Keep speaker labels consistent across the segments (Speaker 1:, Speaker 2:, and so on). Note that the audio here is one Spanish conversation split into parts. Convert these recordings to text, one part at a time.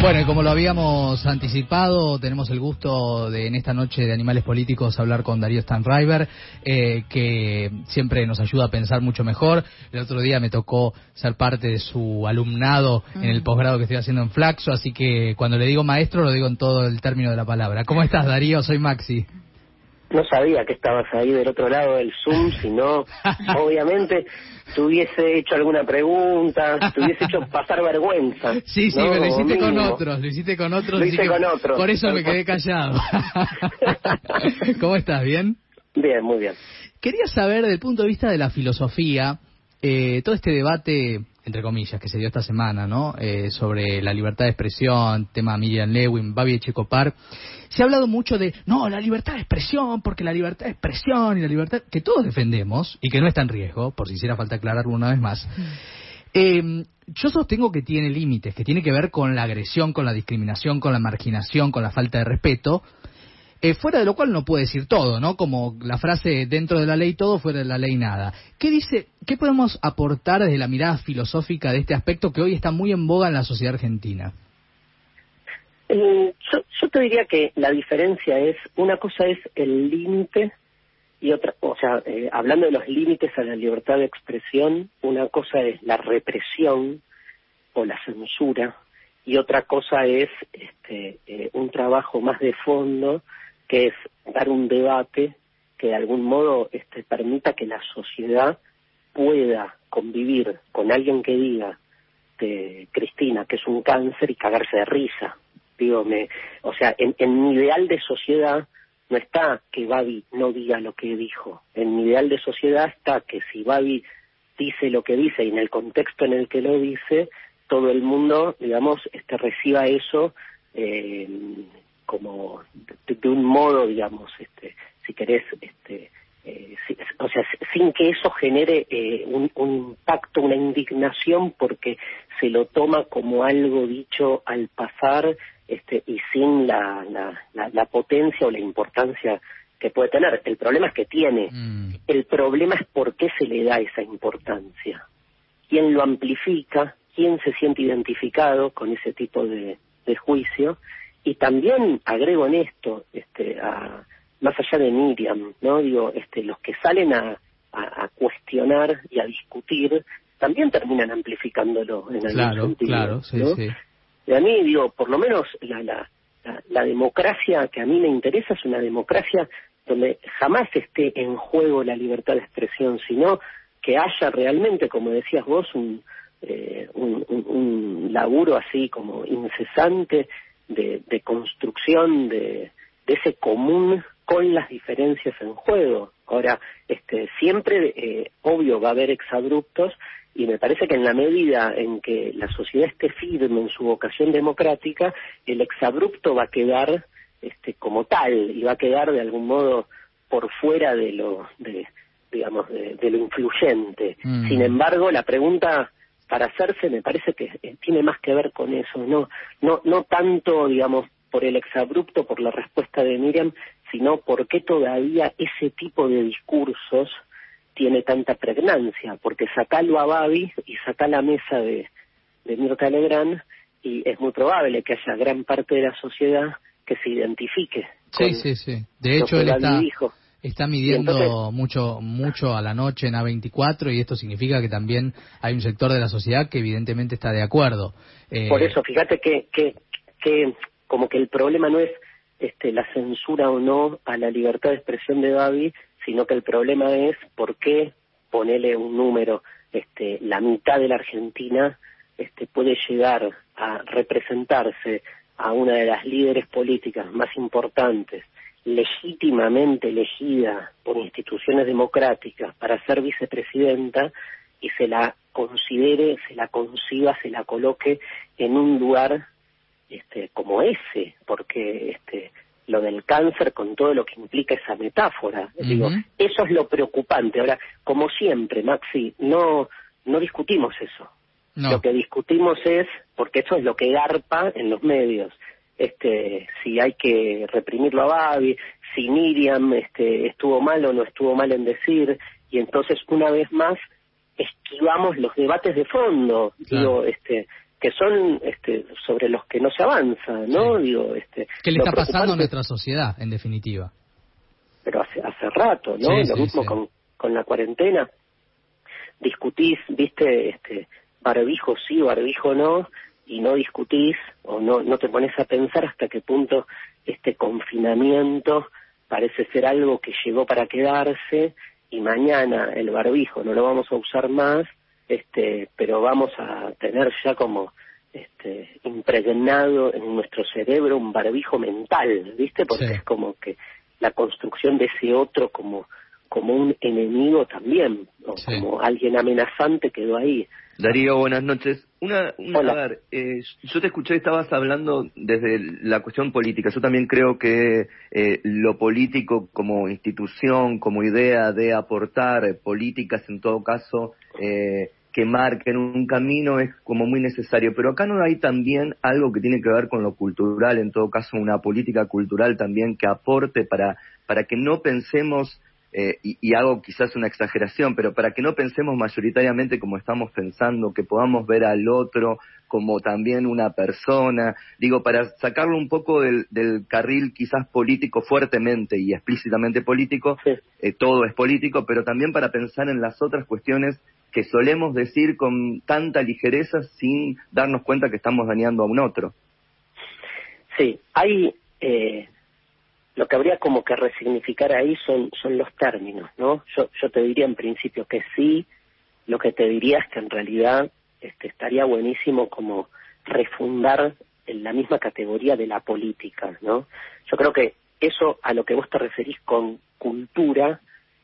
Speaker 1: Bueno, y como lo habíamos anticipado, tenemos el gusto de en esta noche de Animales Políticos hablar con Darío Stanriver, eh, que siempre nos ayuda a pensar mucho mejor. El otro día me tocó ser parte de su alumnado en el posgrado que estoy haciendo en Flaxo, así que cuando le digo maestro lo digo en todo el término de la palabra. ¿Cómo estás, Darío? Soy Maxi.
Speaker 2: No sabía que estabas ahí del otro lado del Zoom, sino, obviamente, te hubiese hecho alguna pregunta, te hubiese hecho pasar vergüenza.
Speaker 1: Sí, sí,
Speaker 2: ¿no?
Speaker 1: me lo hiciste
Speaker 2: Mínimo.
Speaker 1: con otros, lo hiciste con otros.
Speaker 2: Lo hice con otros.
Speaker 1: Por eso me quedé callado. ¿Cómo estás? ¿Bien?
Speaker 2: Bien, muy bien.
Speaker 1: Quería saber, desde el punto de vista de la filosofía, eh, todo este debate, entre comillas, que se dio esta semana, ¿no? Eh, sobre la libertad de expresión, tema Miriam Lewin, Babi Echecopar. Se ha hablado mucho de, no, la libertad de expresión, porque la libertad de expresión y la libertad que todos defendemos y que no está en riesgo, por si hiciera falta aclararlo una vez más. Eh, yo sostengo que tiene límites, que tiene que ver con la agresión, con la discriminación, con la marginación, con la falta de respeto, eh, fuera de lo cual no puede decir todo, ¿no? Como la frase dentro de la ley todo, fuera de la ley nada. ¿Qué dice, qué podemos aportar desde la mirada filosófica de este aspecto que hoy está muy en boga en la sociedad argentina?
Speaker 2: Eh, yo, te diría que la diferencia es, una cosa es el límite y otra, o sea, eh, hablando de los límites a la libertad de expresión, una cosa es la represión o la censura y otra cosa es este, eh, un trabajo más de fondo que es dar un debate que de algún modo este, permita que la sociedad pueda convivir con alguien que diga de Cristina que es un cáncer y cagarse de risa. Digo, me, o sea, en, en mi ideal de sociedad no está que Babi no diga lo que dijo. En mi ideal de sociedad está que si Babi dice lo que dice y en el contexto en el que lo dice, todo el mundo, digamos, este, reciba eso eh, como de, de un modo, digamos, este, si querés, este, eh, si- o sea, sin que eso genere eh, un, un impacto, una indignación, porque se lo toma como algo dicho al pasar este, y sin la, la, la, la potencia o la importancia que puede tener. El problema es que tiene.
Speaker 1: Mm,
Speaker 2: El problema es por qué se le da esa importancia. ¿Quién lo amplifica? ¿Quién se siente identificado con ese tipo de, de juicio? Y también agrego en esto, este, a, más allá de Miriam, ¿no? Digo, este, los que salen a, a, a cuestionar y a discutir también terminan amplificándolo en algún
Speaker 1: claro,
Speaker 2: sentido.
Speaker 1: claro, sí,
Speaker 2: ¿no?
Speaker 1: sí.
Speaker 2: Y a mí, digo, por lo menos la, la, la, la democracia que a mí me interesa es una democracia donde jamás esté en juego la libertad de expresión, sino que haya realmente, como decías vos, un, eh, un, un- un laburo así como incesante de, de construcción de, de ese común con las diferencias en juego. Ahora, este, siempre, eh, obvio, va a haber exabruptos y me parece que en la medida en que la sociedad esté firme en su vocación democrática, el exabrupto va a quedar este, como tal y va a quedar de algún modo por fuera de lo, de, digamos, de, de lo influyente.
Speaker 1: Mm.
Speaker 2: Sin embargo, la pregunta para hacerse me parece que eh, tiene más que ver con eso, no, no, no tanto, digamos, por el exabrupto, por la respuesta de Miriam, sino por qué todavía ese tipo de discursos tiene tanta pregnancia, porque sacalo a Babi y saca la mesa de, de Mirta Legrand y es muy probable que haya gran parte de la sociedad que se identifique.
Speaker 1: Sí, sí, sí. De hecho, él
Speaker 2: Babi
Speaker 1: está,
Speaker 2: dijo.
Speaker 1: Está midiendo
Speaker 2: entonces-
Speaker 1: mucho mucho a la noche en A24 y esto significa que también hay un sector de la sociedad que evidentemente está de acuerdo. Eh,
Speaker 2: Por eso, fíjate que, que, que como que el problema no es este, la censura o no a la libertad de expresión de Babi, sino que el problema es por qué ponerle un número, este, la mitad de la Argentina este, puede llegar a representarse a una de las líderes políticas más importantes, legítimamente elegida por instituciones democráticas para ser vicepresidenta y se la considere, se la conciba, se la coloque en un lugar este, como ese, porque este, lo del cáncer con todo lo que implica esa metáfora, digo, eso es lo preocupante. Ahora, como siempre, Maxi, no no discutimos eso.
Speaker 1: no.
Speaker 2: Lo que discutimos es, porque eso es lo que garpa en los medios, este, si hay que reprimirlo a Babi, si Miriam este, estuvo mal o no estuvo mal en decir, y entonces una vez más esquivamos los debates de fondo.
Speaker 1: Claro.
Speaker 2: Digo, este, que son este, sobre los que no se avanza, ¿no? Digo, este,
Speaker 1: ¿Qué le está pasando a nuestra sociedad, en definitiva?
Speaker 2: Pero hace, hace rato, ¿no? Lo mismo con, con la cuarentena. Discutís, viste, este, barbijo sí, barbijo no, y no discutís o no, no te pones a pensar hasta qué punto este confinamiento parece ser algo que llegó para quedarse y mañana el barbijo no lo vamos a usar más este, pero vamos a tener ya como este, impregnado en nuestro cerebro un barbijo mental, ¿viste? Porque es como que la construcción de ese otro como como un enemigo también, o como alguien amenazante quedó ahí.
Speaker 3: Darío, buenas noches. Una, una a ver, eh, yo te escuché, estabas hablando desde la cuestión política. Yo también creo que eh, lo político como institución, como idea de aportar políticas en todo caso, eh, que marquen un camino es como muy necesario, pero acá no hay también algo que tiene que ver con lo cultural, en todo caso una política cultural también que aporte para, para que no pensemos, eh, y, y, hago quizás una exageración, pero para que no pensemos mayoritariamente como estamos pensando, que podamos ver al otro como también una persona, digo, para sacarlo un poco del, del carril quizás político fuertemente y explícitamente político, eh, todo es político, pero también para pensar en las otras cuestiones que solemos decir con tanta ligereza sin darnos cuenta que estamos dañando a un otro.
Speaker 2: Sí, hay eh, lo que habría como que resignificar ahí son son los términos, ¿no? Yo yo te diría en principio que sí, lo que te diría es que en realidad este estaría buenísimo como refundar en la misma categoría de la política, ¿no? Yo creo que eso a lo que vos te referís con cultura,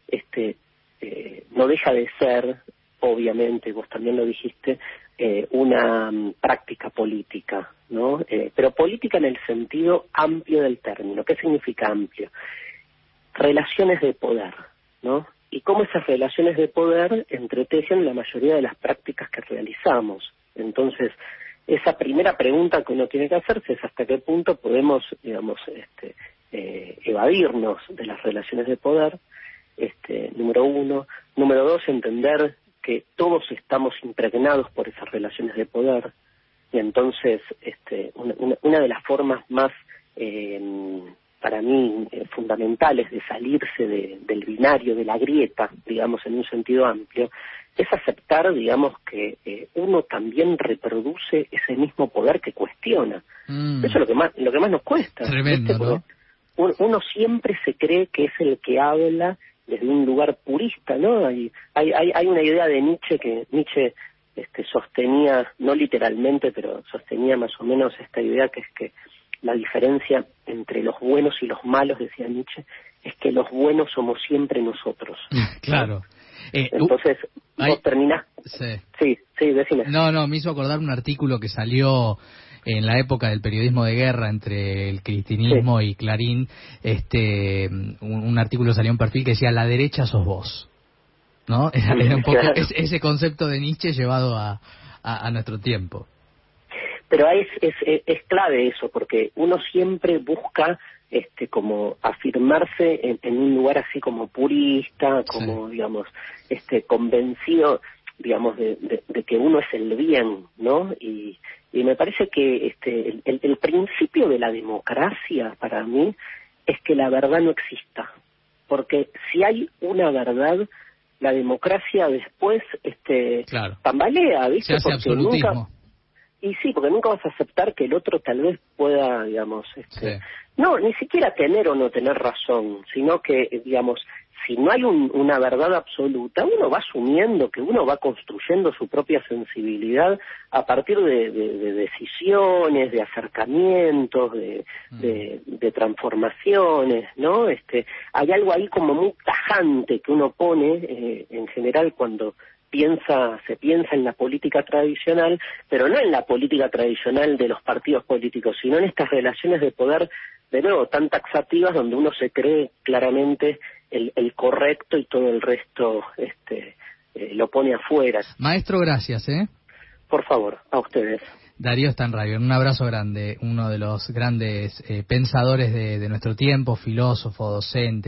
Speaker 2: este eh, no deja de ser obviamente, vos también lo dijiste, eh, una mm, práctica política, ¿no? Eh, pero política en el sentido amplio del término. ¿Qué significa amplio? Relaciones de poder, ¿no? Y cómo esas relaciones de poder entretejen la mayoría de las prácticas que realizamos. Entonces, esa primera pregunta que uno tiene que hacerse es hasta qué punto podemos, digamos, este, eh, evadirnos de las relaciones de poder, este, número uno. Número dos, entender que todos estamos impregnados por esas relaciones de poder y entonces este, una, de las formas más eh, para mí eh, fundamentales de salirse del binario, de la grieta, digamos en un sentido amplio, es aceptar, digamos, que eh, uno también reproduce ese mismo poder que cuestiona. Mm. Eso es lo que más, lo que más nos cuesta.
Speaker 1: Tremendo,
Speaker 2: uno siempre se cree que es el que habla desde un lugar purista, ¿no? Hay, hay, hay una idea de Nietzsche que Nietzsche este, sostenía, no literalmente, pero sostenía más o menos esta idea que es que la diferencia entre los buenos y los malos, decía Nietzsche, es que los buenos somos siempre nosotros.
Speaker 1: Claro.
Speaker 2: Eh, Entonces, vos terminás...
Speaker 1: Sí.
Speaker 2: sí, sí, decime.
Speaker 1: No, no, me hizo acordar un artículo que salió en la época del periodismo de guerra entre el cristianismo y Clarín, este, un, artículo salió en perfil que decía la derecha sos vos, ¿no? Era, un poco ese concepto de Nietzsche llevado a, a, nuestro tiempo.
Speaker 2: Pero es, es, es clave eso, porque uno siempre busca este como afirmarse en, un lugar así como purista, como digamos, este convencido, digamos, de, de, que uno es el bien, ¿no? Y, y me parece que este, el, principio de la democracia para mí es que la verdad no exista. Porque si hay una verdad, la democracia después este, tambalea, ¿viste?
Speaker 1: porque nunca
Speaker 2: y sí, porque nunca vas a aceptar que el otro tal vez pueda, digamos, este, no, ni siquiera tener o no tener razón, sino que, digamos, si no hay una verdad absoluta, uno va asumiendo que uno va construyendo su propia sensibilidad a partir de, decisiones, de acercamientos, mm. de, transformaciones, ¿no? Este, hay algo ahí como muy tajante que uno pone eh, en general cuando piensa, se piensa en la política tradicional, pero no en la política tradicional de los partidos políticos, sino en estas relaciones de poder, de nuevo, tan taxativas donde uno se cree claramente el, correcto y todo el resto este, eh, lo pone afuera.
Speaker 1: Maestro, gracias, ¿eh?
Speaker 2: Por favor, a ustedes.
Speaker 1: Darío Stanrayo, un abrazo grande, uno de los grandes eh, pensadores de nuestro tiempo, filósofo, docente.